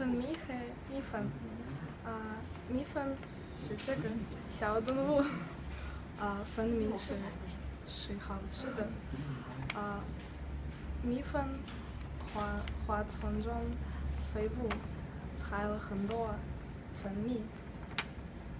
粉蜜和米粉啊米粉是这个小动物啊粉蜜是是好吃的啊米粉花花丛中飞舞采了很多粉蜜